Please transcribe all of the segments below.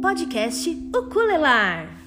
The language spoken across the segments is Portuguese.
Podcast Uculelar.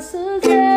世界。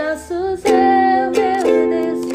Em teus braços é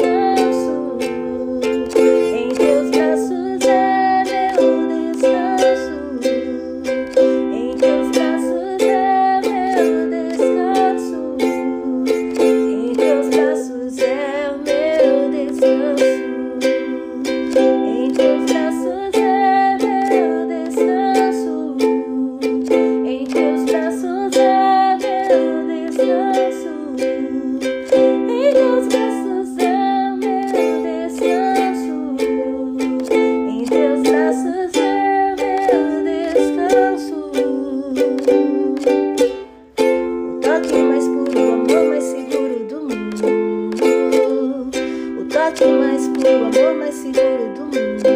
mais puro, amor mais seguro do mundo.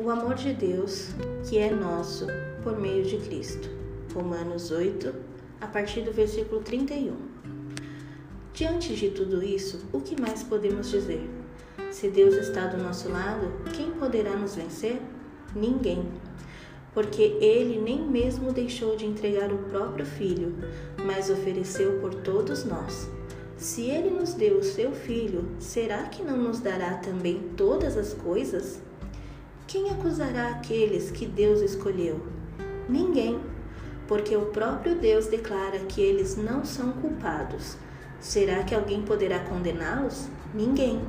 O amor de Deus, que é nosso por meio de Cristo. Romanos 8, a partir do versículo 31. Diante de tudo isso, o que mais podemos dizer? Se Deus está do nosso lado, quem poderá nos vencer? Ninguém. Porque ele nem mesmo deixou de entregar o próprio Filho, mas ofereceu por todos nós. Se ele nos deu o seu Filho, será que não nos dará também todas as coisas? Quem acusará aqueles que Deus escolheu? Ninguém, porque o próprio Deus declara que eles não são culpados. Será que alguém poderá condená-los? Ninguém,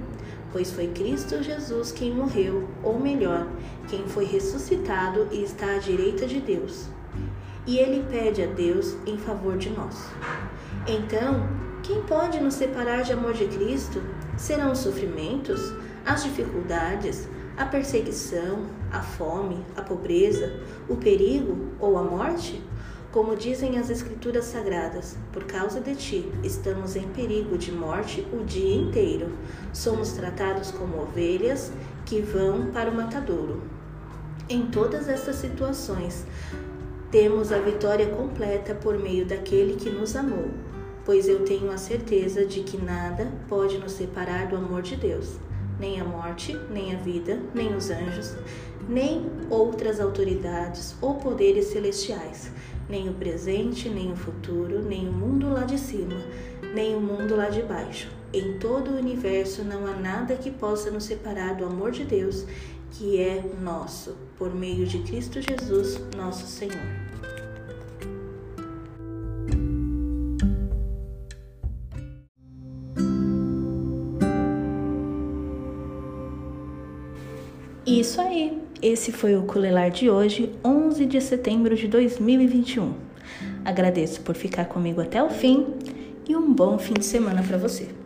pois foi Cristo Jesus quem morreu, ou melhor, quem foi ressuscitado e está à direita de Deus. E ele pede a Deus em favor de nós. Então, quem pode nos separar de amor de Cristo? Serão os sofrimentos, as dificuldades, a perseguição, a fome, a pobreza, o perigo ou a morte? Como dizem as Escrituras Sagradas, por causa de ti estamos em perigo de morte o dia inteiro. Somos tratados como ovelhas que vão para o matadouro. Em todas essas situações, temos a vitória completa por meio daquele que nos amou, pois eu tenho a certeza de que nada pode nos separar do amor de Deus, nem a morte, nem a vida, nem os anjos, nem outras autoridades ou poderes celestiais nem o presente, nem o futuro, nem o mundo lá de cima, nem o mundo lá de baixo. Em todo o universo não há nada que possa nos separar do amor de Deus, que é nosso, por meio de Cristo Jesus, nosso Senhor. Isso aí! Esse foi o Culelar de hoje, 11 de setembro de 2021. Agradeço por ficar comigo até o fim e um bom fim de semana para você.